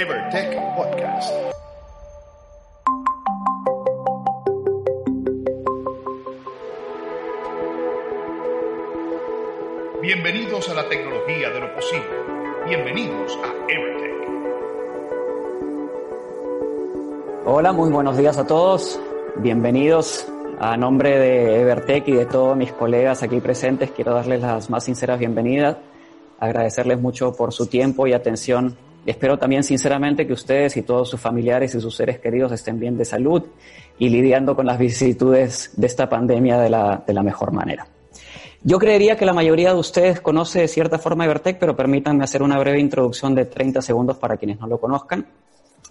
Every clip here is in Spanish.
EverTech Podcast. Bienvenidos a la tecnología de lo posible. Bienvenidos a EverTech. Hola, muy buenos días a todos. Bienvenidos. A nombre de Evertech y de todos mis colegas aquí presentes, quiero darles las más sinceras bienvenidas, agradecerles mucho por su tiempo y atención. Espero también sinceramente que ustedes y todos sus familiares y sus seres queridos estén bien de salud y lidiando con las vicisitudes de esta pandemia de la, de la mejor manera. Yo creería que la mayoría de ustedes conoce de cierta forma Evertech, pero permítanme hacer una breve introducción de 30 segundos para quienes no lo conozcan.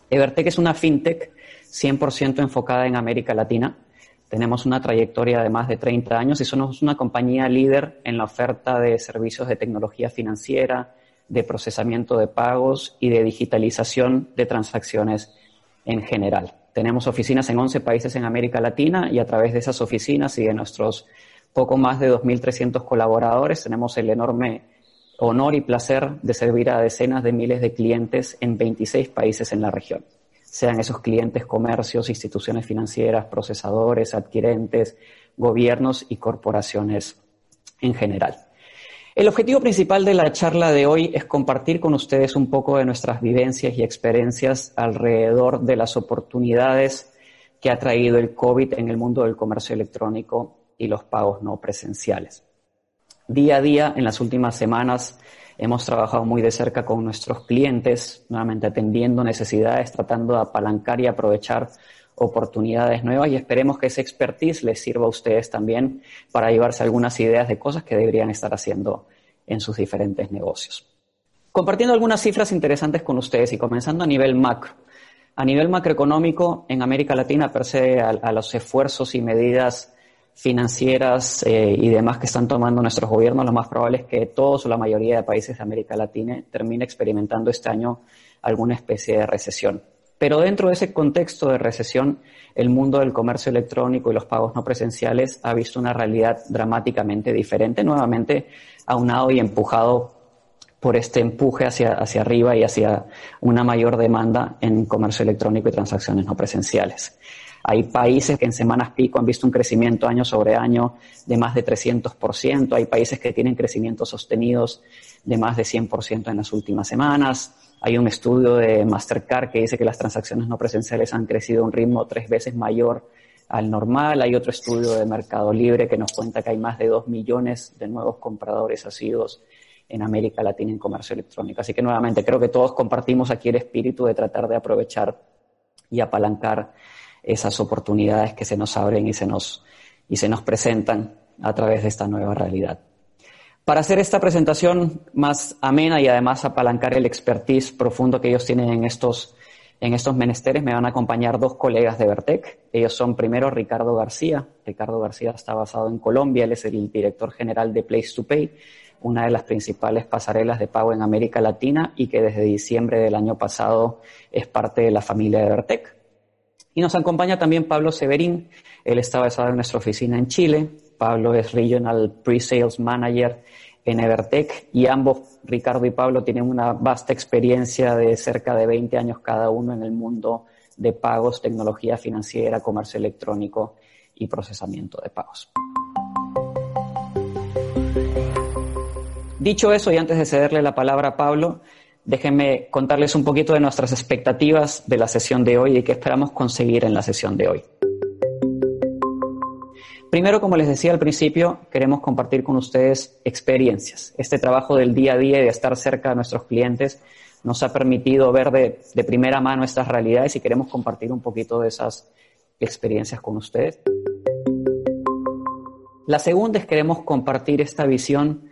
Evertech es una fintech 100% enfocada en América Latina tenemos una trayectoria de más de 30 años y somos una compañía líder en la oferta de servicios de tecnología financiera, de procesamiento de pagos y de digitalización de transacciones en general. Tenemos oficinas en 11 países en América Latina y a través de esas oficinas y de nuestros poco más de 2.300 colaboradores tenemos el enorme honor y placer de servir a decenas de miles de clientes en 26 países en la región sean esos clientes comercios, instituciones financieras, procesadores, adquirentes, gobiernos y corporaciones en general. El objetivo principal de la charla de hoy es compartir con ustedes un poco de nuestras vivencias y experiencias alrededor de las oportunidades que ha traído el COVID en el mundo del comercio electrónico y los pagos no presenciales. Día a día, en las últimas semanas, Hemos trabajado muy de cerca con nuestros clientes, nuevamente atendiendo necesidades, tratando de apalancar y aprovechar oportunidades nuevas y esperemos que esa expertise les sirva a ustedes también para llevarse algunas ideas de cosas que deberían estar haciendo en sus diferentes negocios. Compartiendo algunas cifras interesantes con ustedes y comenzando a nivel macro. A nivel macroeconómico, en América Latina, per se, a, a los esfuerzos y medidas financieras eh, y demás que están tomando nuestros gobiernos, lo más probable es que todos o la mayoría de países de América Latina termine experimentando este año alguna especie de recesión. Pero dentro de ese contexto de recesión, el mundo del comercio electrónico y los pagos no presenciales ha visto una realidad dramáticamente diferente, nuevamente aunado y empujado por este empuje hacia, hacia arriba y hacia una mayor demanda en comercio electrónico y transacciones no presenciales. Hay países que en semanas pico han visto un crecimiento año sobre año de más de 300%. Hay países que tienen crecimientos sostenidos de más de 100% en las últimas semanas. Hay un estudio de Mastercard que dice que las transacciones no presenciales han crecido a un ritmo tres veces mayor al normal. Hay otro estudio de Mercado Libre que nos cuenta que hay más de dos millones de nuevos compradores asiduos en América Latina en comercio electrónico. Así que nuevamente creo que todos compartimos aquí el espíritu de tratar de aprovechar y apalancar esas oportunidades que se nos abren y se nos, y se nos presentan a través de esta nueva realidad. Para hacer esta presentación más amena y además apalancar el expertise profundo que ellos tienen en estos, en estos menesteres, me van a acompañar dos colegas de Vertec. Ellos son primero Ricardo García. Ricardo García está basado en Colombia, él es el director general de Place to Pay, una de las principales pasarelas de pago en América Latina y que desde diciembre del año pasado es parte de la familia de Vertec. Y nos acompaña también Pablo Severín. Él está basado en nuestra oficina en Chile. Pablo es Regional Pre-Sales Manager en Evertech y ambos, Ricardo y Pablo, tienen una vasta experiencia de cerca de 20 años cada uno en el mundo de pagos, tecnología financiera, comercio electrónico y procesamiento de pagos. Dicho eso, y antes de cederle la palabra a Pablo, déjenme contarles un poquito de nuestras expectativas de la sesión de hoy y qué esperamos conseguir en la sesión de hoy. Primero, como les decía al principio, queremos compartir con ustedes experiencias. Este trabajo del día a día y de estar cerca de nuestros clientes nos ha permitido ver de, de primera mano estas realidades y queremos compartir un poquito de esas experiencias con ustedes. La segunda es queremos compartir esta visión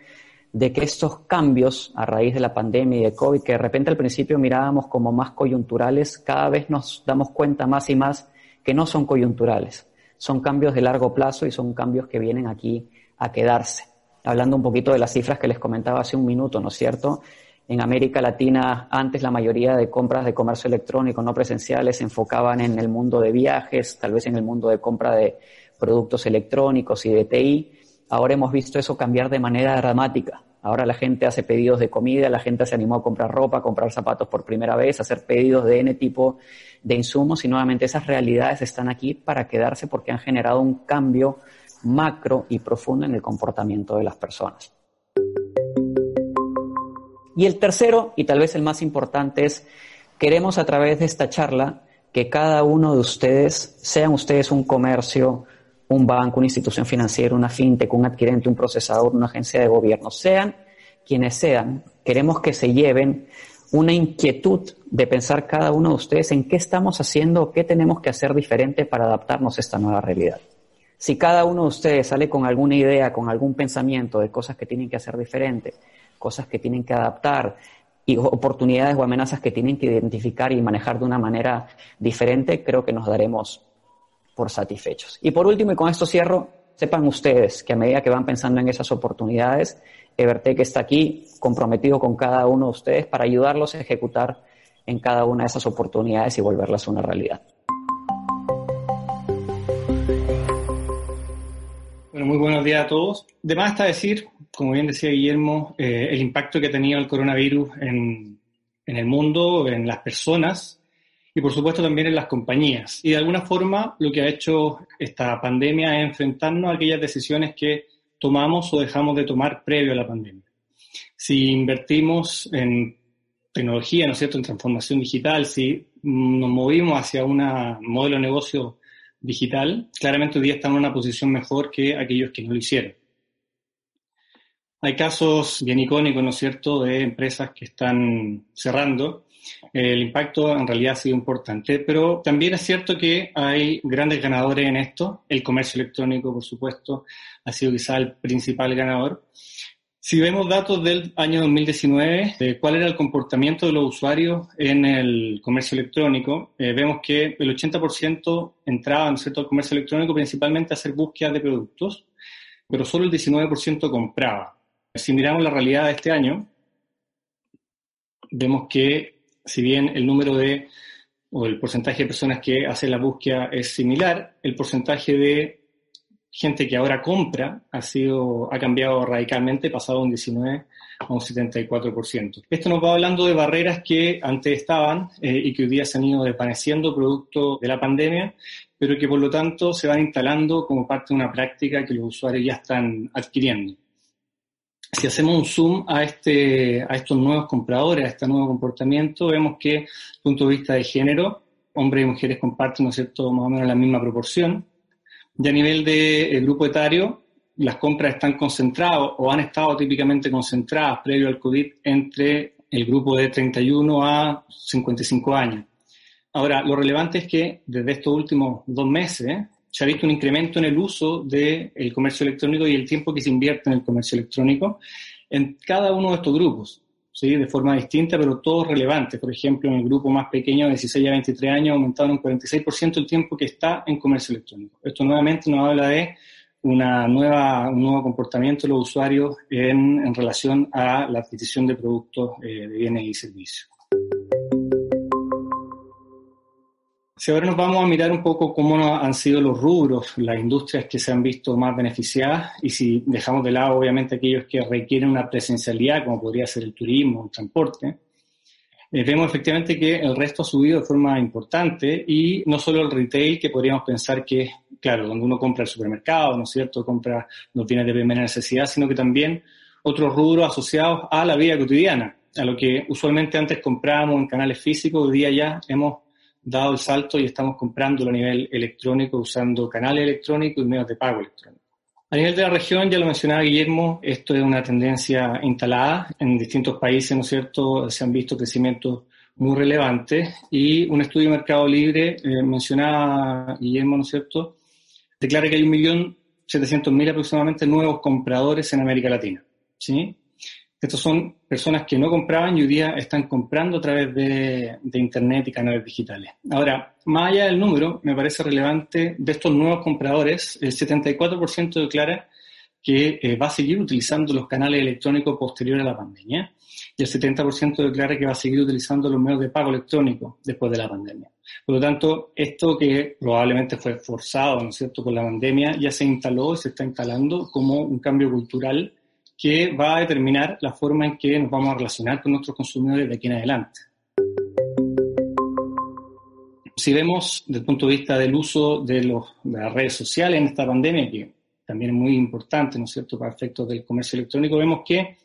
de que estos cambios a raíz de la pandemia y de COVID, que de repente al principio mirábamos como más coyunturales, cada vez nos damos cuenta más y más que no son coyunturales, son cambios de largo plazo y son cambios que vienen aquí a quedarse. Hablando un poquito de las cifras que les comentaba hace un minuto, ¿no es cierto? En América Latina, antes la mayoría de compras de comercio electrónico no presenciales se enfocaban en el mundo de viajes, tal vez en el mundo de compra de productos electrónicos y de TI. Ahora hemos visto eso cambiar de manera dramática Ahora la gente hace pedidos de comida, la gente se animó a comprar ropa, a comprar zapatos por primera vez, a hacer pedidos de N tipo de insumos y nuevamente esas realidades están aquí para quedarse porque han generado un cambio macro y profundo en el comportamiento de las personas. Y el tercero, y tal vez el más importante, es queremos a través de esta charla que cada uno de ustedes, sean ustedes un comercio, un banco, una institución financiera, una fintech, un adquirente, un procesador, una agencia de gobierno, sean quienes sean, queremos que se lleven una inquietud de pensar cada uno de ustedes en qué estamos haciendo qué tenemos que hacer diferente para adaptarnos a esta nueva realidad. Si cada uno de ustedes sale con alguna idea, con algún pensamiento de cosas que tienen que hacer diferente, cosas que tienen que adaptar, y oportunidades o amenazas que tienen que identificar y manejar de una manera diferente, creo que nos daremos por satisfechos. Y por último, y con esto cierro, sepan ustedes que a medida que van pensando en esas oportunidades, Evertec está aquí comprometido con cada uno de ustedes para ayudarlos a ejecutar en cada una de esas oportunidades y volverlas una realidad. Bueno, muy buenos días a todos. De más está decir como bien decía Guillermo, eh, el impacto que ha tenido el coronavirus en, en, el mundo, en las personas y por supuesto también en las compañías. Y de alguna forma lo que ha hecho esta pandemia es enfrentarnos a aquellas decisiones que tomamos o dejamos de tomar previo a la pandemia. Si invertimos en tecnología, ¿no es cierto?, en transformación digital, si nos movimos hacia un modelo de negocio digital, claramente hoy día estamos en una posición mejor que aquellos que no lo hicieron. Hay casos bien icónicos, ¿no es cierto?, de empresas que están cerrando. El impacto en realidad ha sido importante, pero también es cierto que hay grandes ganadores en esto. El comercio electrónico, por supuesto, ha sido quizá el principal ganador. Si vemos datos del año 2019 de cuál era el comportamiento de los usuarios en el comercio electrónico, eh, vemos que el 80% entraba en cierto comercio electrónico principalmente a hacer búsquedas de productos, pero solo el 19% compraba. Si miramos la realidad de este año, vemos que si bien el número de o el porcentaje de personas que hacen la búsqueda es similar, el porcentaje de gente que ahora compra ha sido ha cambiado radicalmente, pasado un 19 a un 74%. Esto nos va hablando de barreras que antes estaban eh, y que hoy día se han ido desvaneciendo producto de la pandemia, pero que por lo tanto se van instalando como parte de una práctica que los usuarios ya están adquiriendo si hacemos un zoom a, este, a estos nuevos compradores, a este nuevo comportamiento, vemos que, desde el punto de vista de género, hombres y mujeres comparten, ¿no es cierto?, más o menos la misma proporción. Y a nivel de grupo etario, las compras están concentradas o han estado típicamente concentradas previo al COVID entre el grupo de 31 a 55 años. Ahora, lo relevante es que desde estos últimos dos meses, se ha visto un incremento en el uso del comercio electrónico y el tiempo que se invierte en el comercio electrónico en cada uno de estos grupos, ¿sí? de forma distinta, pero todos relevantes. Por ejemplo, en el grupo más pequeño, de 16 a 23 años, ha aumentado un 46% el tiempo que está en comercio electrónico. Esto nuevamente nos habla de una nueva, un nuevo comportamiento de los usuarios en, en relación a la adquisición de productos, eh, de bienes y servicios. Si ahora nos vamos a mirar un poco cómo han sido los rubros, las industrias que se han visto más beneficiadas, y si dejamos de lado obviamente aquellos que requieren una presencialidad, como podría ser el turismo, el transporte, eh, vemos efectivamente que el resto ha subido de forma importante y no solo el retail, que podríamos pensar que, claro, donde uno compra el supermercado, ¿no es cierto?, compra los bienes de primera necesidad, sino que también otros rubros asociados a la vida cotidiana, a lo que usualmente antes comprábamos en canales físicos, hoy día ya hemos dado el salto y estamos comprando a nivel electrónico usando canales electrónicos y medios de pago electrónico. A nivel de la región, ya lo mencionaba Guillermo, esto es una tendencia instalada en distintos países, ¿no es cierto? Se han visto crecimientos muy relevantes y un estudio de Mercado Libre, eh, mencionaba Guillermo, ¿no es cierto? Declara que hay 1.700.000 aproximadamente nuevos compradores en América Latina, ¿sí? Estos son personas que no compraban y hoy día están comprando a través de, Internet y canales digitales. Ahora, más allá del número, me parece relevante de estos nuevos compradores, el 74% declara que eh, va a seguir utilizando los canales electrónicos posteriores a la pandemia y el 70% declara que va a seguir utilizando los medios de pago electrónico después de la pandemia. Por lo tanto, esto que probablemente fue forzado, ¿no cierto?, por la pandemia, ya se instaló y se está instalando como un cambio cultural que va a determinar la forma en que nos vamos a relacionar con nuestros consumidores de aquí en adelante. Si vemos desde el punto de vista del uso de, los, de las redes sociales en esta pandemia, que también es muy importante, ¿no es cierto?, para efectos del comercio electrónico, vemos que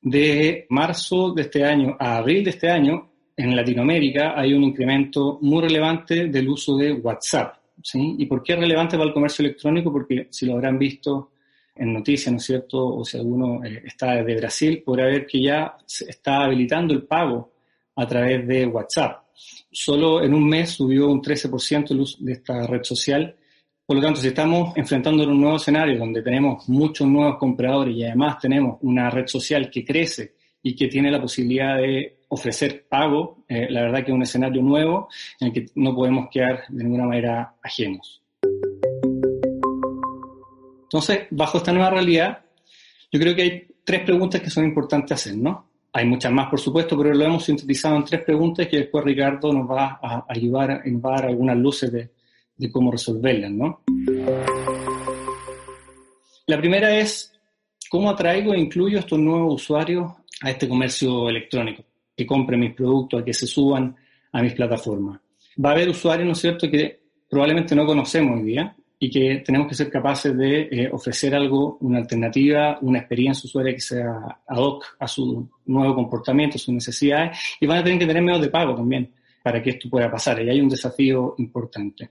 de marzo de este año a abril de este año, en Latinoamérica hay un incremento muy relevante del uso de WhatsApp. ¿sí? ¿Y por qué es relevante para el comercio electrónico? Porque si lo habrán visto en noticias, ¿no es cierto? O si alguno eh, está desde Brasil, podrá ver que ya se está habilitando el pago a través de WhatsApp. Solo en un mes subió un 13% el uso de esta red social. Por lo tanto, si estamos enfrentando un nuevo escenario donde tenemos muchos nuevos compradores y además tenemos una red social que crece y que tiene la posibilidad de ofrecer pago, eh, la verdad que es un escenario nuevo en el que no podemos quedar de ninguna manera ajenos. Entonces, bajo esta nueva realidad, yo creo que hay tres preguntas que son importantes hacer, ¿no? Hay muchas más, por supuesto, pero lo hemos sintetizado en tres preguntas que después Ricardo nos va a ayudar, a dar algunas luces de, de cómo resolverlas, ¿no? La primera es, ¿cómo atraigo e incluyo a estos nuevos usuarios a este comercio electrónico? Que compren mis productos, a que se suban a mis plataformas. Va a haber usuarios, ¿no es cierto?, que probablemente no conocemos hoy día, y que tenemos que ser capaces de eh, ofrecer algo, una alternativa, una experiencia usuaria que sea ad hoc a su nuevo comportamiento, sus necesidades, y van a tener que tener medios de pago también para que esto pueda pasar. Y hay un desafío importante.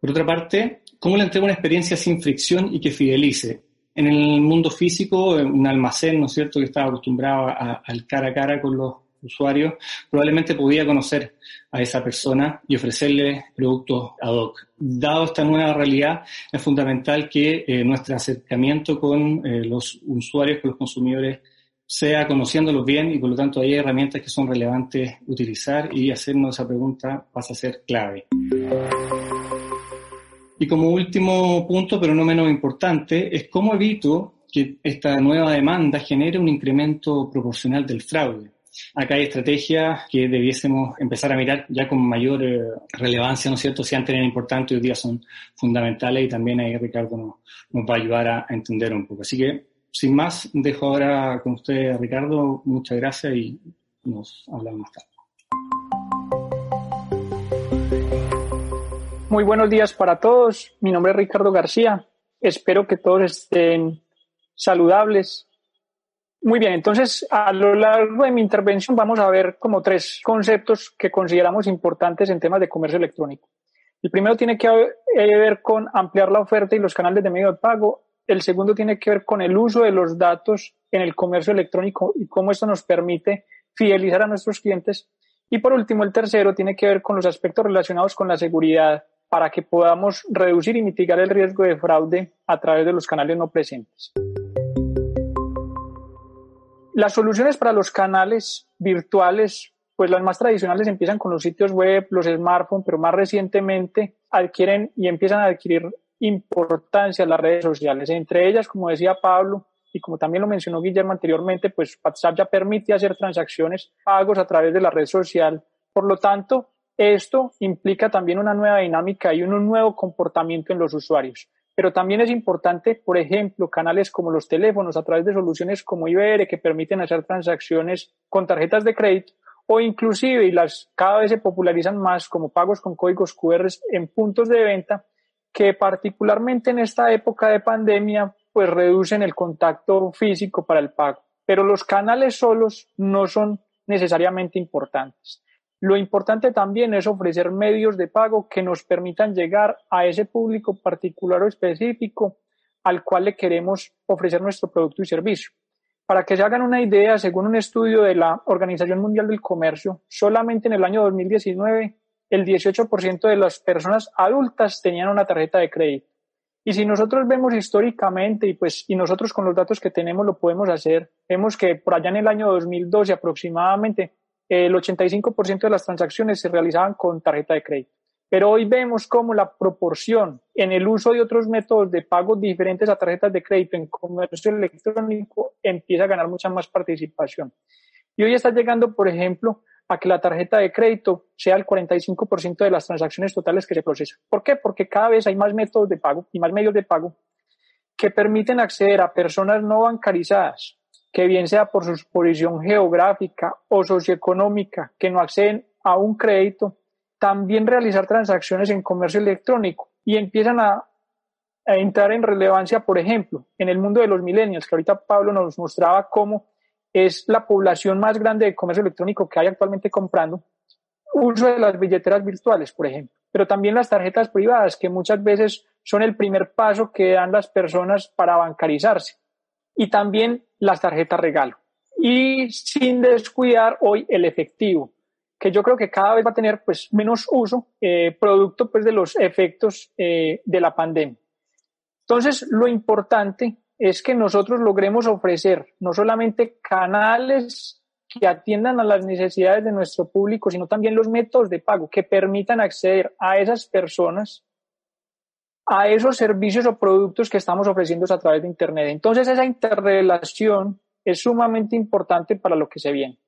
Por otra parte, ¿cómo le entrego una experiencia sin fricción y que fidelice? En el mundo físico, un almacén, ¿no es cierto?, que estaba acostumbrado al cara a cara con los usuario, probablemente podía conocer a esa persona y ofrecerle productos ad hoc. Dado esta nueva realidad, es fundamental que eh, nuestro acercamiento con eh, los usuarios, con los consumidores, sea conociéndolos bien y por lo tanto hay herramientas que son relevantes utilizar y hacernos esa pregunta pasa a ser clave. Y como último punto, pero no menos importante, es cómo evito que esta nueva demanda genere un incremento proporcional del fraude. Acá hay estrategias que debiésemos empezar a mirar ya con mayor eh, relevancia, ¿no es cierto? Si antes eran importantes, hoy día son fundamentales y también ahí Ricardo nos, nos va a ayudar a, entender un poco. Así que, sin más, dejo ahora con usted, Ricardo. Muchas gracias y nos hablamos más tarde. Muy buenos días para todos. Mi nombre es Ricardo García. Espero que todos estén saludables muy bien, entonces a lo largo de mi intervención vamos a ver como tres conceptos que consideramos importantes en temas de comercio electrónico. El primero tiene que ver con ampliar la oferta y los canales de medio de pago. El segundo tiene que ver con el uso de los datos en el comercio electrónico y cómo esto nos permite fidelizar a nuestros clientes. Y por último, el tercero tiene que ver con los aspectos relacionados con la seguridad para que podamos reducir y mitigar el riesgo de fraude a través de los canales no presentes. Las soluciones para los canales virtuales, pues las más tradicionales empiezan con los sitios web, los smartphones, pero más recientemente adquieren y empiezan a adquirir importancia las redes sociales. Entre ellas, como decía Pablo, y como también lo mencionó Guillermo anteriormente, pues WhatsApp ya permite hacer transacciones, pagos a través de la red social. Por lo tanto, esto implica también una nueva dinámica y un nuevo comportamiento en los usuarios. Pero también es importante, por ejemplo, canales como los teléfonos a través de soluciones como IBR que permiten hacer transacciones con tarjetas de crédito o inclusive, y las cada vez se popularizan más como pagos con códigos QR en puntos de venta que particularmente en esta época de pandemia pues reducen el contacto físico para el pago. Pero los canales solos no son necesariamente importantes. Lo importante también es ofrecer medios de pago que nos permitan llegar a ese público particular o específico al cual le queremos ofrecer nuestro producto y servicio. Para que se hagan una idea, según un estudio de la Organización Mundial del Comercio, solamente en el año 2019 el 18% de las personas adultas tenían una tarjeta de crédito. Y si nosotros vemos históricamente y pues y nosotros con los datos que tenemos lo podemos hacer, vemos que por allá en el año 2012 aproximadamente el 85% de las transacciones se realizaban con tarjeta de crédito. Pero hoy vemos cómo la proporción en el uso de otros métodos de pago diferentes a tarjetas de crédito en comercio electrónico empieza a ganar mucha más participación. Y hoy está llegando, por ejemplo, a que la tarjeta de crédito sea el 45% de las transacciones totales que se procesan. ¿Por qué? Porque cada vez hay más métodos de pago y más medios de pago que permiten acceder a personas no bancarizadas, que bien sea por su posición geográfica o socioeconómica, que no acceden a un crédito, también realizar transacciones en comercio electrónico y empiezan a, entrar en relevancia, por ejemplo, en el mundo de los millennials, que ahorita Pablo nos mostraba cómo es la población más grande de comercio electrónico que hay actualmente comprando, uso de las billeteras virtuales, por ejemplo, pero también las tarjetas privadas, que muchas veces son el primer paso que dan las personas para bancarizarse, y también las tarjetas regalo. Y sin descuidar hoy el efectivo, que yo creo que cada vez va a tener pues menos uso, eh, producto pues de los efectos eh, de la pandemia. Entonces, lo importante es que nosotros logremos ofrecer no solamente canales que atiendan a las necesidades de nuestro público, sino también los métodos de pago que permitan acceder a esas personas a esos servicios o productos que estamos ofreciendo a través de Internet. Entonces, esa interrelación es sumamente importante para lo que se viene.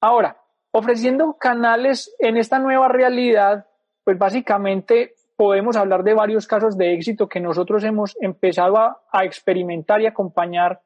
Ahora, ofreciendo canales en esta nueva realidad, pues básicamente podemos hablar de varios casos de éxito que nosotros hemos empezado a, experimentar y acompañar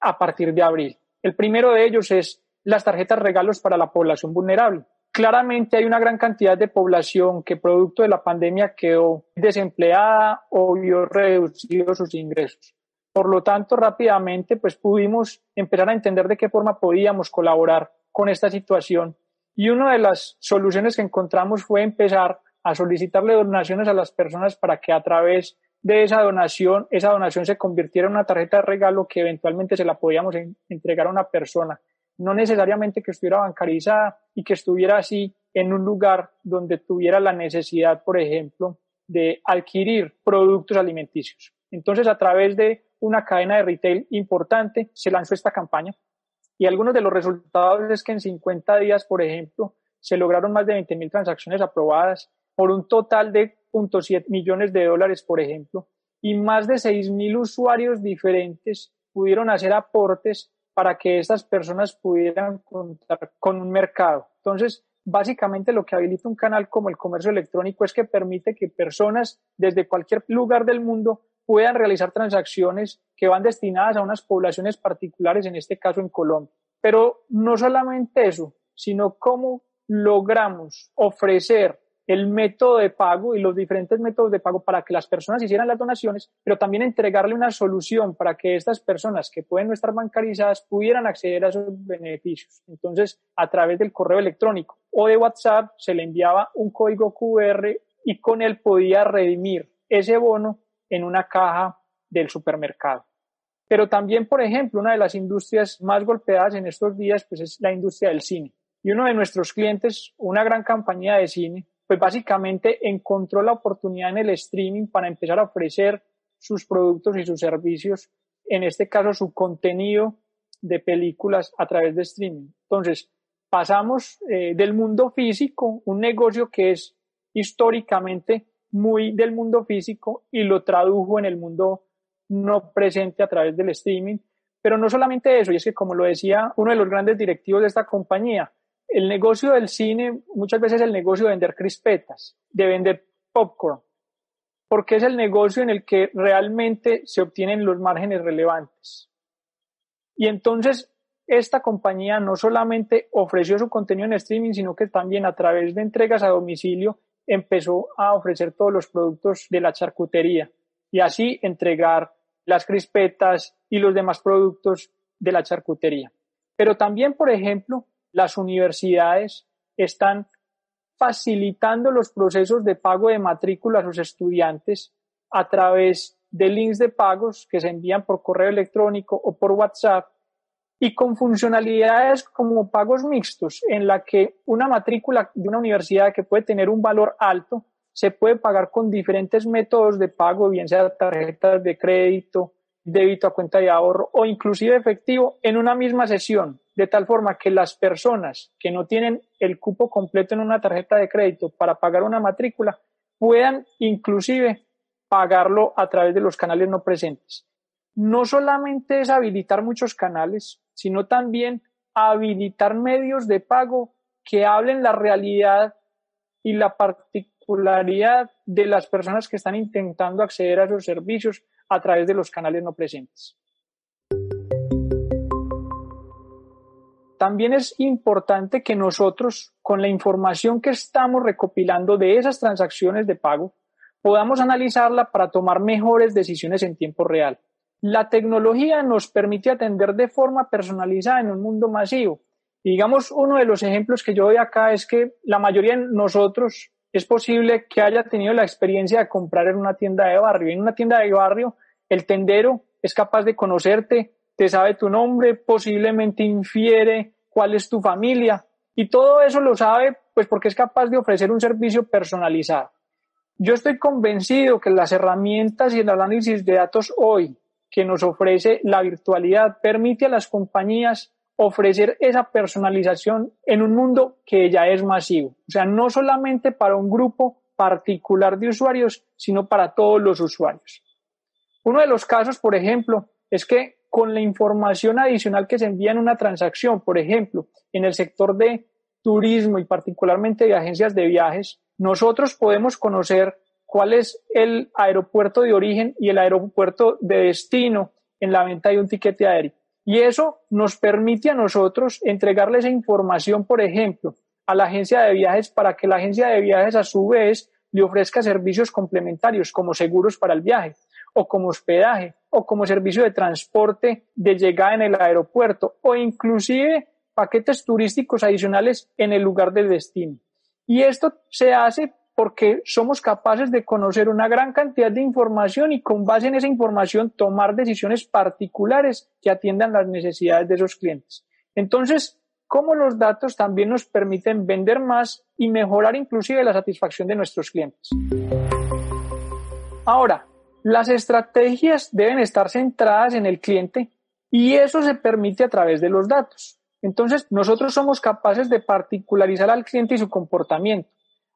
a partir de abril. El primero de ellos es las tarjetas regalos para la población vulnerable. Claramente hay una gran cantidad de población que producto de la pandemia quedó desempleada o vio reducidos sus ingresos. Por lo tanto, rápidamente pues pudimos empezar a entender de qué forma podíamos colaborar con esta situación y una de las soluciones que encontramos fue empezar a solicitarle donaciones a las personas para que a través de esa donación, esa donación se convirtiera en una tarjeta de regalo que eventualmente se la podíamos entregar a una persona. No necesariamente que estuviera bancarizada y que estuviera así en un lugar donde tuviera la necesidad, por ejemplo, de adquirir productos alimenticios. Entonces, a través de una cadena de retail importante, se lanzó esta campaña y algunos de los resultados es que en 50 días, por ejemplo, se lograron más de 20.000 transacciones aprobadas por un total de 0.7 millones de dólares, por ejemplo, y más de 6.000 usuarios diferentes pudieron hacer aportes para que estas personas pudieran contar con un mercado. Entonces, básicamente lo que habilita un canal como el comercio electrónico es que permite que personas desde cualquier lugar del mundo puedan realizar transacciones que van destinadas a unas poblaciones particulares, en este caso en Colombia. Pero no solamente eso, sino cómo logramos ofrecer el método de pago y los diferentes métodos de pago para que las personas hicieran las donaciones, pero también entregarle una solución para que estas personas que pueden no estar bancarizadas pudieran acceder a esos beneficios. Entonces, a través del correo electrónico o de WhatsApp se le enviaba un código QR y con él podía redimir ese bono en una caja del supermercado. Pero también, por ejemplo, una de las industrias más golpeadas en estos días pues es la industria del cine. Y uno de nuestros clientes, una gran compañía de cine, pues básicamente encontró la oportunidad en el streaming para empezar a ofrecer sus productos y sus servicios, en este caso su contenido de películas a través de streaming. Entonces, pasamos eh, del mundo físico, un negocio que es históricamente muy del mundo físico y lo tradujo en el mundo no presente a través del streaming. Pero no solamente eso, y es que como lo decía uno de los grandes directivos de esta compañía, el negocio del cine muchas veces es el negocio de vender crispetas, de vender popcorn, porque es el negocio en el que realmente se obtienen los márgenes relevantes. Y entonces esta compañía no solamente ofreció su contenido en streaming, sino que también a través de entregas a domicilio empezó a ofrecer todos los productos de la charcutería y así entregar las crispetas y los demás productos de la charcutería. Pero también, por ejemplo, las universidades están facilitando los procesos de pago de matrícula a sus estudiantes a través de links de pagos que se envían por correo electrónico o por WhatsApp y con funcionalidades como pagos mixtos, en la que una matrícula de una universidad que puede tener un valor alto se puede pagar con diferentes métodos de pago, bien sea tarjetas de crédito, débito a cuenta de ahorro o inclusive efectivo en una misma sesión, de tal forma que las personas que no tienen el cupo completo en una tarjeta de crédito para pagar una matrícula puedan inclusive pagarlo a través de los canales no presentes. No solamente es habilitar muchos canales, sino también habilitar medios de pago que hablen la realidad y la particularidad de las personas que están intentando acceder a esos servicios a través de los canales no presentes. También es importante que nosotros, con la información que estamos recopilando de esas transacciones de pago, podamos analizarla para tomar mejores decisiones en tiempo real. La tecnología nos permite atender de forma personalizada en un mundo masivo. digamos, uno de los ejemplos que yo doy acá es que la mayoría de nosotros es posible que haya tenido la experiencia de comprar en una tienda de barrio. En una tienda de barrio, el tendero es capaz de conocerte, te sabe tu nombre, posiblemente infiere cuál es tu familia y todo eso lo sabe pues porque es capaz de ofrecer un servicio personalizado. Yo estoy convencido que las herramientas y el análisis de datos hoy que nos ofrece la virtualidad permite a las compañías ofrecer esa personalización en un mundo que ya es masivo. O sea, no solamente para un grupo particular de usuarios, sino para todos los usuarios. Uno de los casos, por ejemplo, es que con la información adicional que se envía en una transacción, por ejemplo, en el sector de turismo y particularmente de agencias de viajes, nosotros podemos conocer cuál es el aeropuerto de origen y el aeropuerto de destino en la venta de un tiquete aéreo. Y eso nos permite a nosotros entregarle esa información, por ejemplo, a la agencia de viajes para que la agencia de viajes a su vez le ofrezca servicios complementarios como seguros para el viaje o como hospedaje o como servicio de transporte de llegada en el aeropuerto o inclusive paquetes turísticos adicionales en el lugar del destino. Y esto se hace porque somos capaces de conocer una gran cantidad de información y con base en esa información tomar decisiones particulares que atiendan las necesidades de esos clientes. Entonces, cómo los datos también nos permiten vender más y mejorar inclusive la satisfacción de nuestros clientes. Ahora, las estrategias deben estar centradas en el cliente y eso se permite a través de los datos. Entonces, nosotros somos capaces de particularizar al cliente y su comportamiento.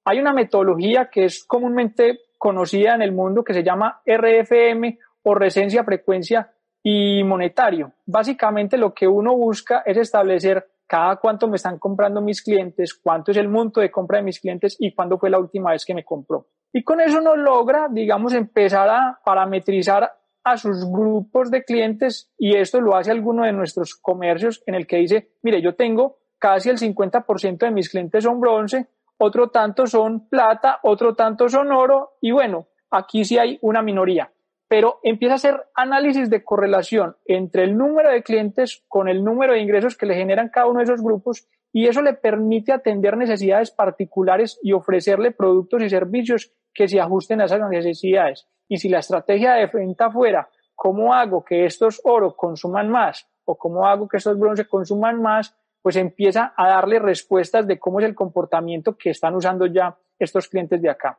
Hay una metodología que es comúnmente conocida en el mundo que se llama RFM o recencia, frecuencia y monetario. Básicamente lo que uno busca es establecer cada cuánto me están comprando mis clientes, cuánto es el monto de compra de mis clientes y cuándo fue la última vez que me compró. Y con eso uno logra, digamos, empezar a parametrizar a sus grupos de clientes y esto lo hace alguno de nuestros comercios en el que dice, mire, yo tengo casi el 50% de mis clientes son bronce, otro tanto son plata, otro tanto son oro y bueno, aquí sí hay una minoría. Pero empieza a hacer análisis de correlación entre el número de clientes con el número de ingresos que le generan cada uno de esos grupos y eso le permite atender necesidades particulares y ofrecerle productos y servicios que se ajusten a esas necesidades. Y si la estrategia de venta fuera, ¿cómo hago que estos oro consuman más? ¿O cómo hago que estos bronce consuman más? Pues empieza a darle respuestas de cómo es el comportamiento que están usando ya estos clientes de acá.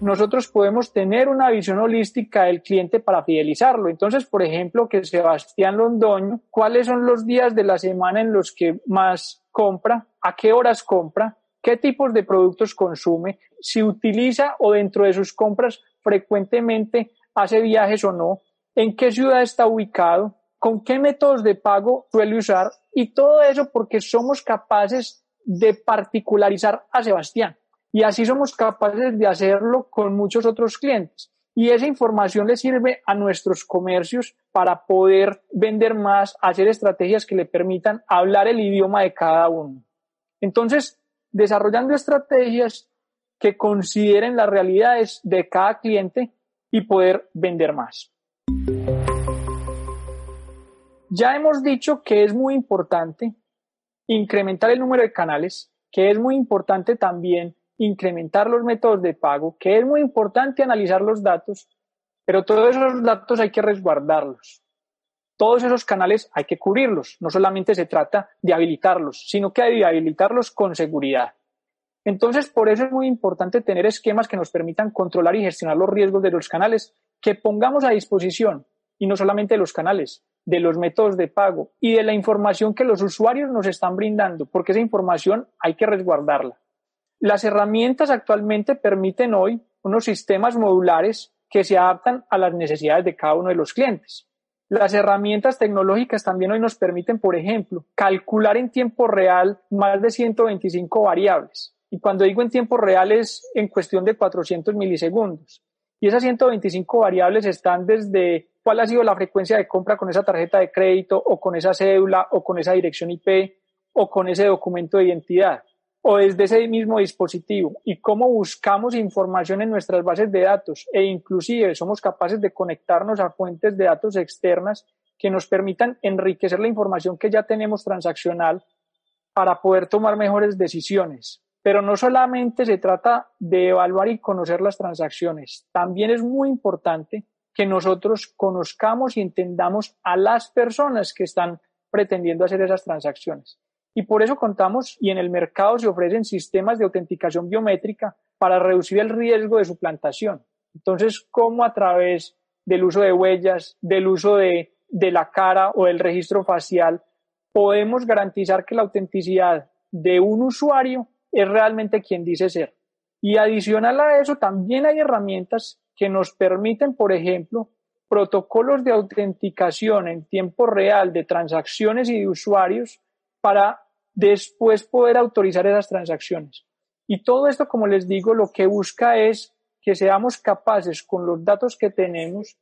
Nosotros podemos tener una visión holística del cliente para fidelizarlo. Entonces, por ejemplo, que Sebastián Londoño, ¿cuáles son los días de la semana en los que más compra? ¿A qué horas compra? Qué tipos de productos consume, si utiliza o dentro de sus compras frecuentemente hace viajes o no, en qué ciudad está ubicado, con qué métodos de pago suele usar y todo eso porque somos capaces de particularizar a Sebastián. Y así somos capaces de hacerlo con muchos otros clientes. Y esa información le sirve a nuestros comercios para poder vender más, hacer estrategias que le permitan hablar el idioma de cada uno. Entonces, desarrollando estrategias que consideren las realidades de cada cliente y poder vender más. Ya hemos dicho que es muy importante incrementar el número de canales, que es muy importante también incrementar los métodos de pago, que es muy importante analizar los datos, pero todos esos datos hay que resguardarlos. Todos esos canales hay que cubrirlos. No solamente se trata de habilitarlos, sino que hay de habilitarlos con seguridad. Entonces, por eso es muy importante tener esquemas que nos permitan controlar y gestionar los riesgos de los canales que pongamos a disposición, y no solamente de los canales, de los métodos de pago y de la información que los usuarios nos están brindando, porque esa información hay que resguardarla. Las herramientas actualmente permiten hoy unos sistemas modulares que se adaptan a las necesidades de cada uno de los clientes. Las herramientas tecnológicas también hoy nos permiten, por ejemplo, calcular en tiempo real más de 125 variables. Y cuando digo en tiempo real es en cuestión de 400 milisegundos. Y esas 125 variables están desde cuál ha sido la frecuencia de compra con esa tarjeta de crédito o con esa cédula o con esa dirección IP o con ese documento de identidad o desde ese mismo dispositivo y cómo buscamos información en nuestras bases de datos e inclusive somos capaces de conectarnos a fuentes de datos externas que nos permitan enriquecer la información que ya tenemos transaccional para poder tomar mejores decisiones. Pero no solamente se trata de evaluar y conocer las transacciones, también es muy importante que nosotros conozcamos y entendamos a las personas que están pretendiendo hacer esas transacciones. Y por eso contamos y en el mercado se ofrecen sistemas de autenticación biométrica para reducir el riesgo de suplantación. Entonces, ¿cómo a través del uso de huellas, del uso de, de la cara o del registro facial, podemos garantizar que la autenticidad de un usuario es realmente quien dice ser? Y adicional a eso, también hay herramientas que nos permiten, por ejemplo, protocolos de autenticación en tiempo real de transacciones y de usuarios para después poder autorizar esas transacciones. Y todo esto, como les digo, lo que busca es que seamos capaces con los datos que tenemos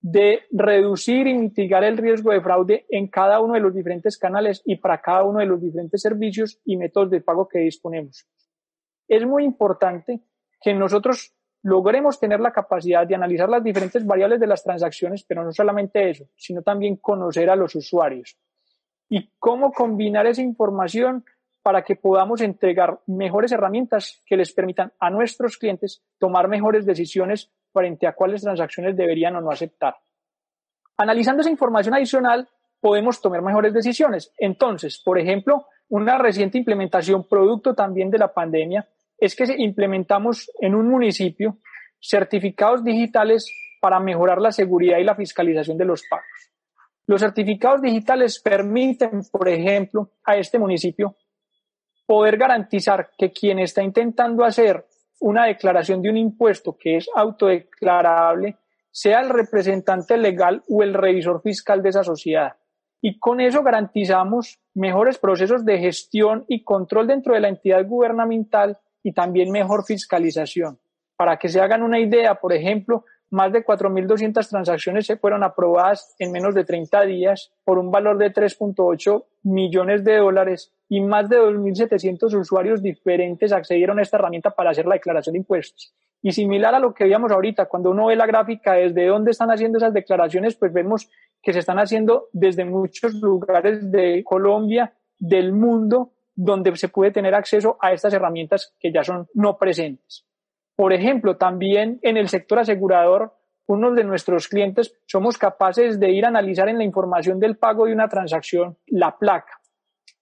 de reducir y mitigar el riesgo de fraude en cada uno de los diferentes canales y para cada uno de los diferentes servicios y métodos de pago que disponemos. Es muy importante que nosotros logremos tener la capacidad de analizar las diferentes variables de las transacciones, pero no solamente eso, sino también conocer a los usuarios y cómo combinar esa información para que podamos entregar mejores herramientas que les permitan a nuestros clientes tomar mejores decisiones frente a cuáles transacciones deberían o no aceptar. Analizando esa información adicional, podemos tomar mejores decisiones. Entonces, por ejemplo, una reciente implementación producto también de la pandemia es que implementamos en un municipio certificados digitales para mejorar la seguridad y la fiscalización de los pagos. Los certificados digitales permiten, por ejemplo, a este municipio poder garantizar que quien está intentando hacer una declaración de un impuesto que es autodeclarable sea el representante legal o el revisor fiscal de esa sociedad. Y con eso garantizamos mejores procesos de gestión y control dentro de la entidad gubernamental y también mejor fiscalización. Para que se hagan una idea, por ejemplo, más de 4.200 transacciones se fueron aprobadas en menos de 30 días por un valor de 3.8 millones de dólares y más de 2.700 usuarios diferentes accedieron a esta herramienta para hacer la declaración de impuestos. Y similar a lo que veíamos ahorita, cuando uno ve la gráfica desde dónde están haciendo esas declaraciones, pues vemos que se están haciendo desde muchos lugares de Colombia, del mundo, donde se puede tener acceso a estas herramientas que ya son no presentes. Por ejemplo, también en el sector asegurador, uno de nuestros clientes somos capaces de ir a analizar en la información del pago de una transacción la placa.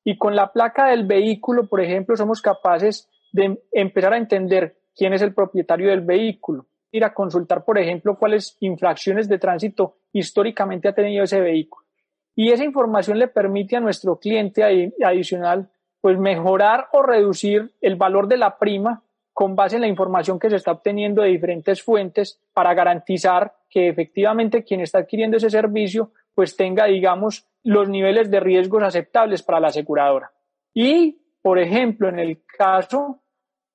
Y con la placa del vehículo, por ejemplo, somos capaces de empezar a entender quién es el propietario del vehículo, ir a consultar, por ejemplo, cuáles infracciones de tránsito históricamente ha tenido ese vehículo. Y esa información le permite a nuestro cliente adicional, pues mejorar o reducir el valor de la prima con base en la información que se está obteniendo de diferentes fuentes para garantizar que efectivamente quien está adquiriendo ese servicio pues tenga, digamos, los niveles de riesgos aceptables para la aseguradora. Y, por ejemplo, en el caso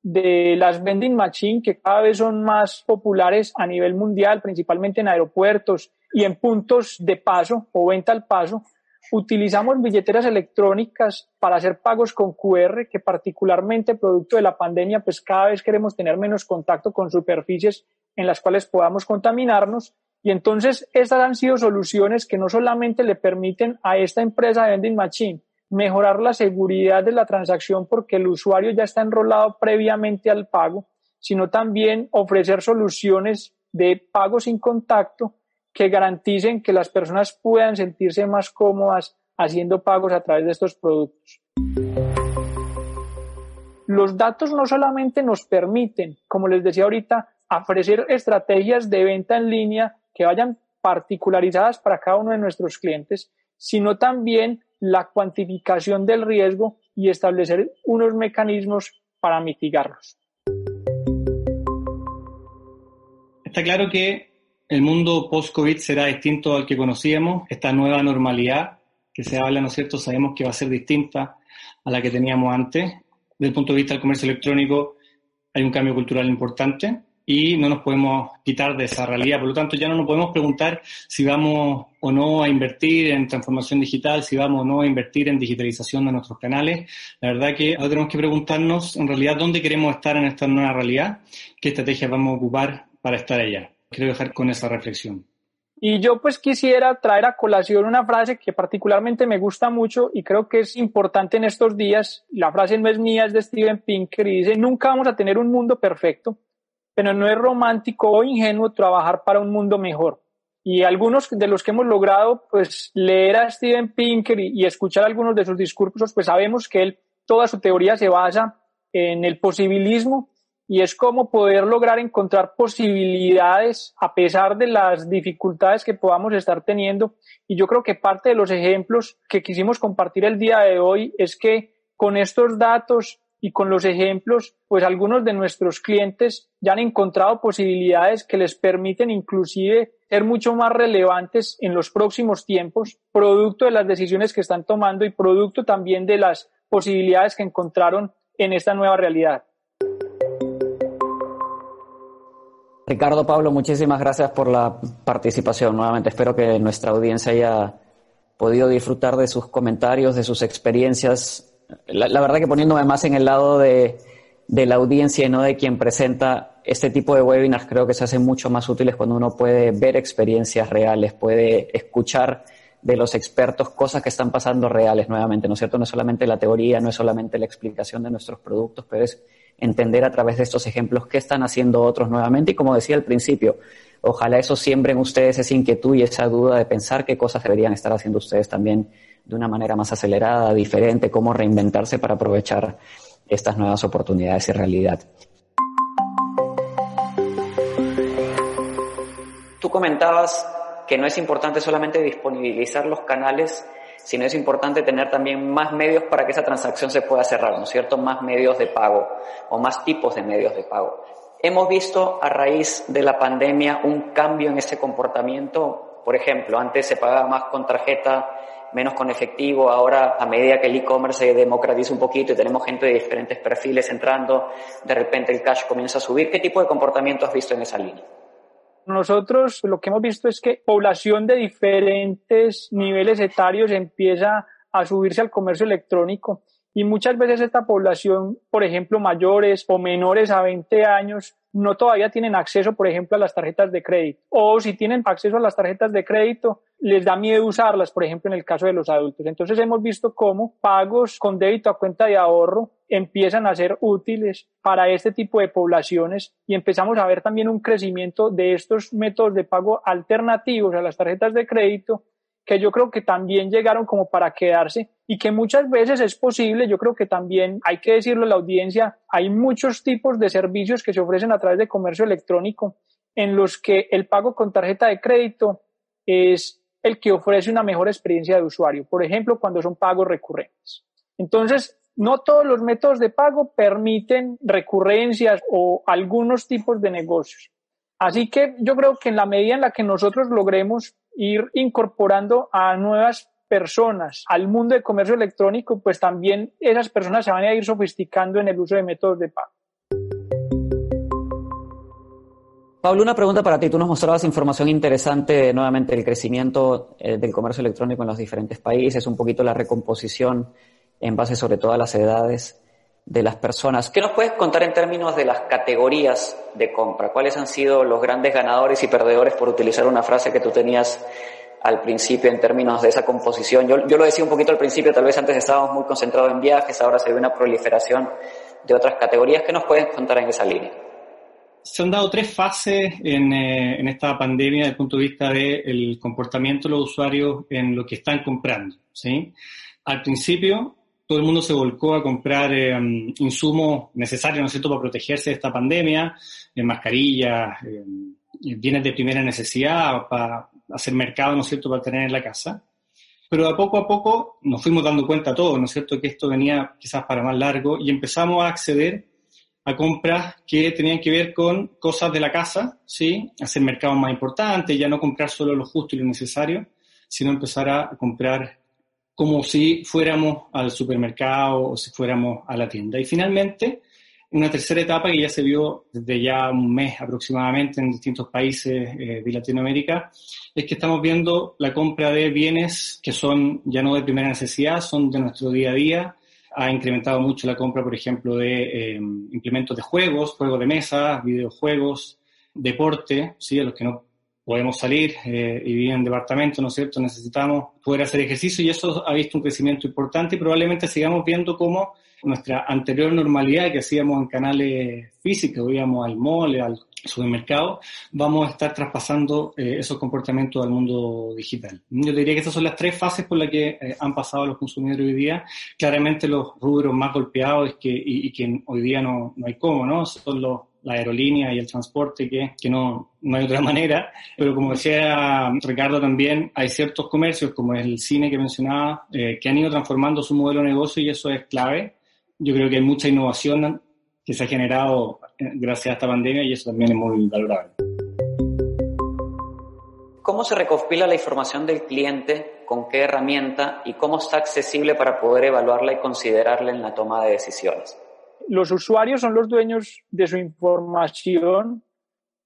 de las vending machines que cada vez son más populares a nivel mundial, principalmente en aeropuertos y en puntos de paso o venta al paso, Utilizamos billeteras electrónicas para hacer pagos con QR, que particularmente producto de la pandemia, pues cada vez queremos tener menos contacto con superficies en las cuales podamos contaminarnos. Y entonces estas han sido soluciones que no solamente le permiten a esta empresa de vending machine mejorar la seguridad de la transacción porque el usuario ya está enrolado previamente al pago, sino también ofrecer soluciones de pago sin contacto que garanticen que las personas puedan sentirse más cómodas haciendo pagos a través de estos productos. Los datos no solamente nos permiten, como les decía ahorita, ofrecer estrategias de venta en línea que vayan particularizadas para cada uno de nuestros clientes, sino también la cuantificación del riesgo y establecer unos mecanismos para mitigarlos. Está claro que el mundo post-COVID será distinto al que conocíamos, esta nueva normalidad que se habla, ¿no es cierto? Sabemos que va a ser distinta a la que teníamos antes. Desde el punto de vista del comercio electrónico hay un cambio cultural importante y no nos podemos quitar de esa realidad. Por lo tanto, ya no nos podemos preguntar si vamos o no a invertir en transformación digital, si vamos o no a invertir en digitalización de nuestros canales. La verdad que ahora tenemos que preguntarnos en realidad dónde queremos estar en esta nueva realidad, qué estrategias vamos a ocupar para estar allá. Quiero dejar con esa reflexión. Y yo pues quisiera traer a colación una frase que particularmente me gusta mucho y creo que es importante en estos días. La frase no es mía, es de Steven Pinker y dice, nunca vamos a tener un mundo perfecto, pero no es romántico o ingenuo trabajar para un mundo mejor. Y algunos de los que hemos logrado pues leer a Steven Pinker y, y escuchar algunos de sus discursos, pues sabemos que él, toda su teoría se basa en el posibilismo y es cómo poder lograr encontrar posibilidades a pesar de las dificultades que podamos estar teniendo. Y yo creo que parte de los ejemplos que quisimos compartir el día de hoy es que con estos datos y con los ejemplos, pues algunos de nuestros clientes ya han encontrado posibilidades que les permiten inclusive ser mucho más relevantes en los próximos tiempos, producto de las decisiones que están tomando y producto también de las posibilidades que encontraron en esta nueva realidad. Ricardo, Pablo, muchísimas gracias por la participación. Nuevamente espero que nuestra audiencia haya podido disfrutar de sus comentarios, de sus experiencias. La, verdad que poniéndome más en el lado de, de, la audiencia y no de quien presenta este tipo de webinars, creo que se hacen mucho más útiles cuando uno puede ver experiencias reales, puede escuchar de los expertos cosas que están pasando reales nuevamente, ¿no es cierto? No es solamente la teoría, no es solamente la explicación de nuestros productos, pero es entender a través de estos ejemplos qué están haciendo otros nuevamente. Y como decía al principio, ojalá eso siembre en ustedes esa inquietud y esa duda de pensar qué cosas deberían estar haciendo ustedes también de una manera más acelerada, diferente, cómo reinventarse para aprovechar estas nuevas oportunidades y realidad. Tú comentabas que no es importante solamente disponibilizar los canales sino es importante tener también más medios para que esa transacción se pueda cerrar, ¿no es cierto? Más medios de pago o más tipos de medios de pago. Hemos visto a raíz de la pandemia un cambio en ese comportamiento. Por ejemplo, antes se pagaba más con tarjeta, menos con efectivo. Ahora, a medida que el e-commerce se democratiza un poquito y tenemos gente de diferentes perfiles entrando, de repente el cash comienza a subir. ¿Qué tipo de comportamiento has visto en esa línea? Nosotros lo que hemos visto es que población de diferentes niveles etarios empieza a subirse al comercio electrónico y muchas veces esta población, por ejemplo, mayores o menores a 20 años, no todavía tienen acceso, por ejemplo, a las tarjetas de crédito. O si tienen acceso a las tarjetas de crédito, les da miedo usarlas, por ejemplo, en el caso de los adultos. Entonces hemos visto cómo pagos con débito a cuenta de ahorro empiezan a ser útiles para este tipo de poblaciones y empezamos a ver también un crecimiento de estos métodos de pago alternativos a las tarjetas de crédito que yo creo que también llegaron como para quedarse y que muchas veces es posible, yo creo que también hay que decirlo a la audiencia, hay muchos tipos de servicios que se ofrecen a través de comercio electrónico en los que el pago con tarjeta de crédito es el que ofrece una mejor experiencia de usuario, por ejemplo, cuando son pagos recurrentes. Entonces, no todos los métodos de pago permiten recurrencias o algunos tipos de negocios. Así que yo creo que en la medida en la que nosotros logremos ir incorporando a nuevas personas al mundo del comercio electrónico, pues también esas personas se van a ir sofisticando en el uso de métodos de pago. Pablo, una pregunta para ti. Tú nos mostrabas información interesante, nuevamente, del crecimiento eh, del comercio electrónico en los diferentes países, un poquito la recomposición en base sobre todo a las edades de las personas. ¿Qué nos puedes contar en términos de las categorías de compra? ¿Cuáles han sido los grandes ganadores y perdedores, por utilizar una frase que tú tenías al principio en términos de esa composición? Yo, yo lo decía un poquito al principio, tal vez antes estábamos muy concentrados en viajes, ahora se ve una proliferación de otras categorías. ¿Qué nos puedes contar en esa línea? Se han dado tres fases en, eh, en esta pandemia desde el punto de vista del comportamiento de los usuarios en lo que están comprando. ¿sí? Al principio, todo el mundo se volcó a comprar eh, insumos necesarios, ¿no es cierto?, para protegerse de esta pandemia, eh, mascarillas, eh, bienes de primera necesidad, para hacer mercado, ¿no es cierto?, para tener en la casa. Pero a poco a poco nos fuimos dando cuenta todos, ¿no es cierto?, que esto venía quizás para más largo y empezamos a acceder a compras que tenían que ver con cosas de la casa, ¿sí? Hacer mercados más importantes, ya no comprar solo lo justo y lo necesario, sino empezar a comprar como si fuéramos al supermercado o si fuéramos a la tienda. Y finalmente Una tercera etapa que ya se vio desde ya un mes aproximadamente en distintos países eh, de Latinoamérica es que estamos viendo la compra de bienes que son ya no de primera necesidad, son de nuestro día a día. Ha incrementado mucho la compra, por ejemplo, de eh, implementos de juegos, juegos de mesa, videojuegos, deporte, ¿sí? a los que no podemos salir eh, y vivir en departamento, ¿no es cierto? Necesitamos poder hacer ejercicio y eso ha visto un crecimiento importante y probablemente sigamos viendo cómo nuestra anterior normalidad que hacíamos en canales físicos, íbamos al mall, al supermercado, vamos a estar traspasando eh, esos comportamientos al mundo digital. Yo diría que estas son las tres fases por las que eh, han pasado los consumidores hoy día. Claramente los rubros más golpeados es que, y, que hoy día no, no hay cómo, ¿no? Son los la aerolínea y el transporte, que, que no, no hay otra manera. Pero como decía Ricardo también, hay ciertos comercios, como el cine que mencionaba, eh, que han ido transformando su modelo de negocio y eso es clave. Yo creo que hay mucha innovación que se ha generado eh, gracias a esta pandemia y eso también es muy valorable. ¿Cómo se recopila la información del cliente? ¿Con qué herramienta? ¿Y cómo está accesible para poder evaluarla y considerarla en la toma de decisiones? Los usuarios son los dueños de su información.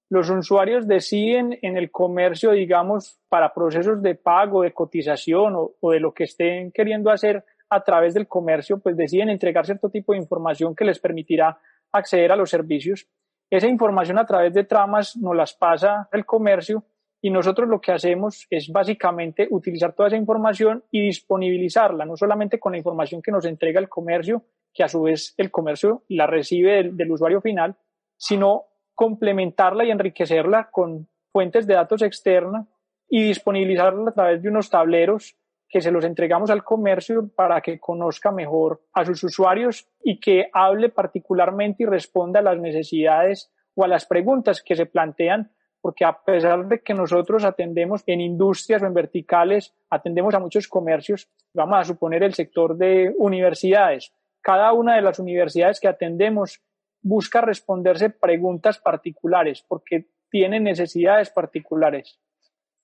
Los usuarios deciden en el comercio, digamos, para procesos de pago, de cotización o, de lo que estén queriendo hacer a través del comercio, pues deciden entregar cierto tipo de información que les permitirá acceder a los servicios. Esa información a través de tramas nos las pasa el comercio y nosotros lo que hacemos es básicamente utilizar toda esa información y disponibilizarla, no solamente con la información que nos entrega el comercio, que a su vez el comercio la recibe del, usuario final, sino complementarla y enriquecerla con fuentes de datos externas y disponibilizarla a través de unos tableros que se los entregamos al comercio para que conozca mejor a sus usuarios y que hable particularmente y responda a las necesidades o a las preguntas que se plantean, porque a pesar de que nosotros atendemos en industrias o en verticales, atendemos a muchos comercios, vamos a suponer el sector de universidades. Cada una de las universidades que atendemos busca responderse preguntas particulares porque tiene necesidades particulares.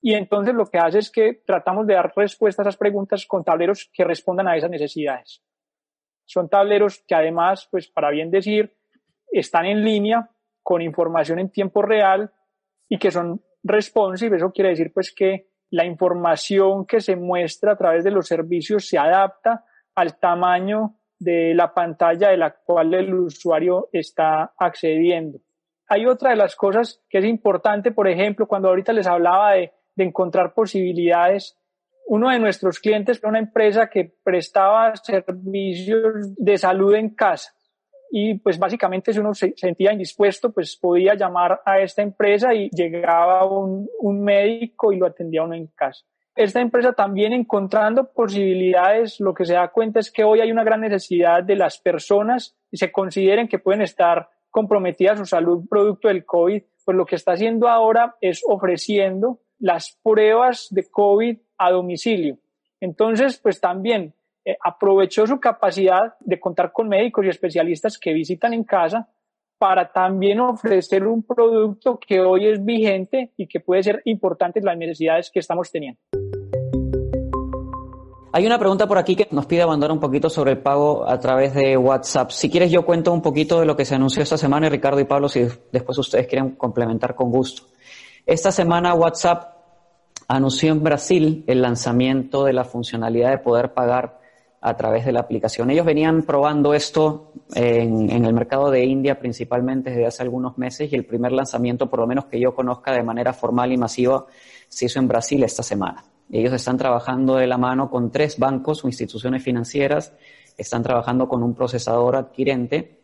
Y entonces lo que hace es que tratamos de dar respuestas a esas preguntas con tableros que respondan a esas necesidades. Son tableros que además, pues para bien decir, están en línea con información en tiempo real y que son responsive. Eso quiere decir pues que la información que se muestra a través de los servicios se adapta al tamaño de la pantalla de la cual el usuario está accediendo. Hay otra de las cosas que es importante, por ejemplo, cuando ahorita les hablaba de de encontrar posibilidades. Uno de nuestros clientes era una empresa que prestaba servicios de salud en casa y pues básicamente si uno se sentía indispuesto pues podía llamar a esta empresa y llegaba un, un médico y lo atendía uno en casa. Esta empresa también encontrando posibilidades, lo que se da cuenta es que hoy hay una gran necesidad de las personas y se consideren que pueden estar comprometidas su salud producto del COVID, pues lo que está haciendo ahora es ofreciendo las pruebas de COVID a domicilio. Entonces, pues también eh, aprovechó su capacidad de contar con médicos y especialistas que visitan en casa para también ofrecer un producto que hoy es vigente y que puede ser importante en las necesidades que estamos teniendo. Hay una pregunta por aquí que nos pide abandonar un poquito sobre el pago a través de WhatsApp. Si quieres, yo cuento un poquito de lo que se anunció esta semana y Ricardo y Pablo, si después ustedes quieren complementar con gusto. Esta semana WhatsApp anunció en Brasil el lanzamiento de la funcionalidad de poder pagar a través de la aplicación. Ellos venían probando esto en, el mercado de India principalmente desde hace algunos meses y el primer lanzamiento, por lo menos que yo conozca de manera formal y masiva, se hizo en Brasil esta semana. Ellos están trabajando de la mano con tres bancos o instituciones financieras, están trabajando con un procesador adquirente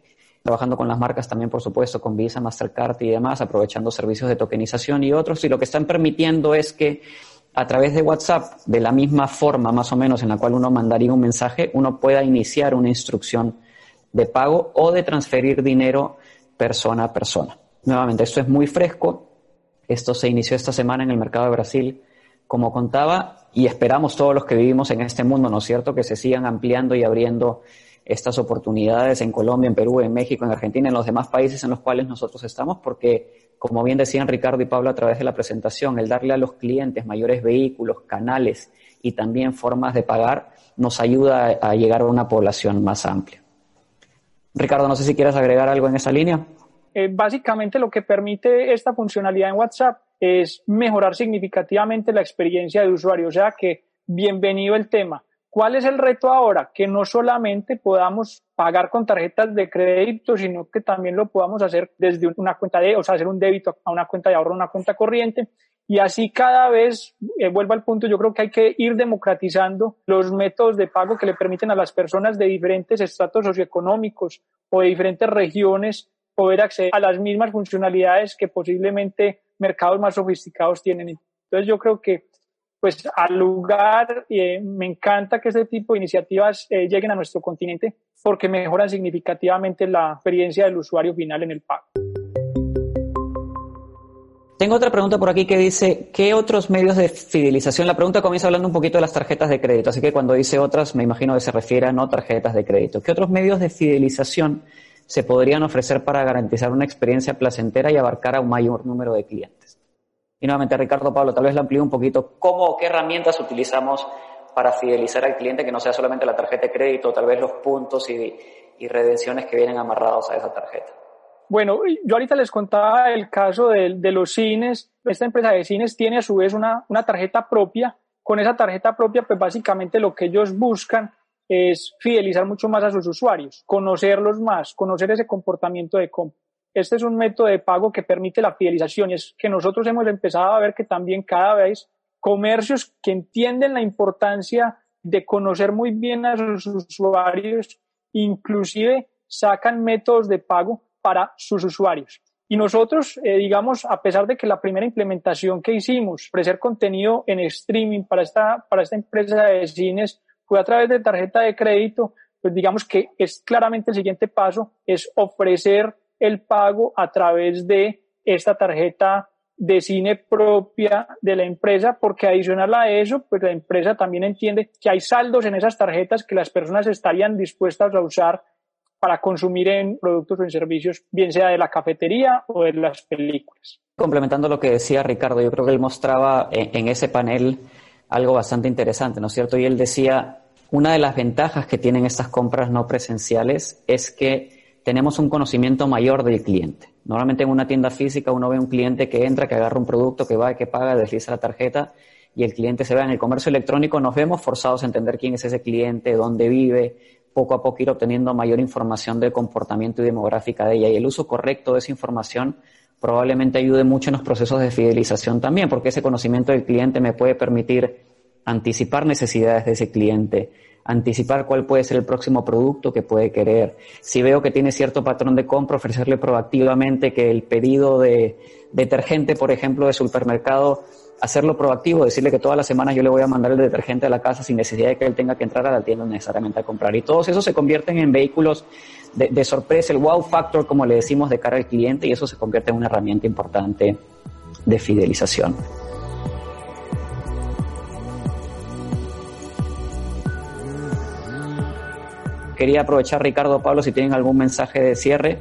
trabajando con las marcas también, por supuesto, con Visa, Mastercard y demás, aprovechando servicios de tokenización y otros. Y lo que están permitiendo es que a través de WhatsApp, de la misma forma más o menos en la cual uno mandaría un mensaje, uno pueda iniciar una instrucción de pago o de transferir dinero persona a persona. Nuevamente, esto es muy fresco. Esto se inició esta semana en el mercado de Brasil, como contaba, y esperamos todos los que vivimos en este mundo, ¿no es cierto?, que se sigan ampliando y abriendo estas oportunidades en Colombia, en Perú, en México, en Argentina, en los demás países en los cuales nosotros estamos, porque, como bien decían Ricardo y Pablo a través de la presentación, el darle a los clientes mayores vehículos, canales y también formas de pagar nos ayuda a llegar a una población más amplia. Ricardo, no sé si quieres agregar algo en esa línea. Eh, básicamente lo que permite esta funcionalidad en WhatsApp es mejorar significativamente la experiencia de usuario. O sea que bienvenido el tema. ¿Cuál es el reto ahora? Que no solamente podamos pagar con tarjetas de crédito, sino que también lo podamos hacer desde una cuenta de, o sea, hacer un débito a una cuenta de ahorro, una cuenta corriente. Y así cada vez, eh, vuelvo al punto, yo creo que hay que ir democratizando los métodos de pago que le permiten a las personas de diferentes estratos socioeconómicos o de diferentes regiones poder acceder a las mismas funcionalidades que posiblemente mercados más sofisticados tienen. Entonces yo creo que pues al lugar eh, me encanta que este tipo de iniciativas eh, lleguen a nuestro continente porque mejoran significativamente la experiencia del usuario final en el pago. Tengo otra pregunta por aquí que dice, ¿qué otros medios de fidelización? La pregunta comienza hablando un poquito de las tarjetas de crédito, así que cuando dice otras, me imagino que se refiere a no tarjetas de crédito. ¿Qué otros medios de fidelización se podrían ofrecer para garantizar una experiencia placentera y abarcar a un mayor número de clientes. Y nuevamente, Ricardo Pablo, tal vez le amplíe un poquito cómo o qué herramientas utilizamos para fidelizar al cliente, que no sea solamente la tarjeta de crédito, tal vez los puntos y, redenciones que vienen amarrados a esa tarjeta. Bueno, yo ahorita les contaba el caso de, de, los cines. Esta empresa de cines tiene a su vez una, una tarjeta propia. Con esa tarjeta propia, pues básicamente lo que ellos buscan es fidelizar mucho más a sus usuarios, conocerlos más, conocer ese comportamiento de compra. Este es un método de pago que permite la fidelización y es que nosotros hemos empezado a ver que también cada vez comercios que entienden la importancia de conocer muy bien a sus usuarios, inclusive sacan métodos de pago para sus usuarios. Y nosotros, eh, digamos, a pesar de que la primera implementación que hicimos, ofrecer contenido en streaming para esta, para esta empresa de cines, fue a través de tarjeta de crédito, pues digamos que es claramente el siguiente paso, es ofrecer el pago a través de esta tarjeta de cine propia de la empresa, porque adicional a eso, pues la empresa también entiende que hay saldos en esas tarjetas que las personas estarían dispuestas a usar para consumir en productos o en servicios, bien sea de la cafetería o de las películas. Complementando lo que decía Ricardo, yo creo que él mostraba en, ese panel algo bastante interesante, ¿no es cierto? Y él decía, una de las ventajas que tienen estas compras no presenciales es que tenemos un conocimiento mayor del cliente. Normalmente en una tienda física uno ve un cliente que entra, que agarra un producto, que va, que paga, desliza la tarjeta y el cliente se ve. En el comercio electrónico nos vemos forzados a entender quién es ese cliente, dónde vive, poco a poco ir obteniendo mayor información del comportamiento y demográfica de ella. Y el uso correcto de esa información probablemente ayude mucho en los procesos de fidelización también, porque ese conocimiento del cliente me puede permitir anticipar necesidades de ese cliente, anticipar cuál puede ser el próximo producto que puede querer. Si veo que tiene cierto patrón de compra, ofrecerle proactivamente que el pedido de detergente, por ejemplo, de supermercado, hacerlo proactivo, decirle que todas las semanas yo le voy a mandar el detergente a la casa sin necesidad de que él tenga que entrar a la tienda necesariamente a comprar. Y todos esos se convierten en vehículos de, sorpresa, el wow factor, como le decimos, de cara al cliente, y eso se convierte en una herramienta importante de fidelización. Quería aprovechar, Ricardo, Pablo, si tienen algún mensaje de cierre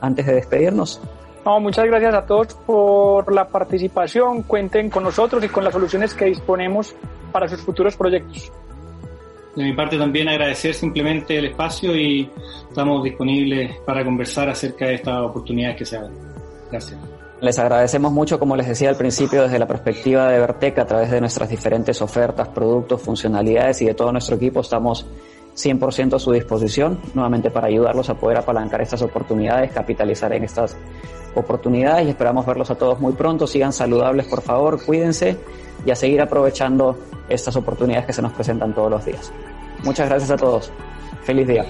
antes de despedirnos. No, muchas gracias a todos por la participación. Cuenten con nosotros y con las soluciones que disponemos para sus futuros proyectos. De mi parte también agradecer simplemente el espacio y estamos disponibles para conversar acerca de estas oportunidades que se abren. Gracias. Les agradecemos mucho, como les decía al principio, desde la perspectiva de Vertec, a través de nuestras diferentes ofertas, productos, funcionalidades y de todo nuestro equipo, estamos 100% a su disposición, nuevamente para ayudarlos a poder apalancar estas oportunidades, capitalizar en estas oportunidades y esperamos verlos a todos muy pronto. Sigan saludables, por favor, cuídense y a seguir aprovechando estas oportunidades que se nos presentan todos los días. Muchas gracias a todos. Feliz día.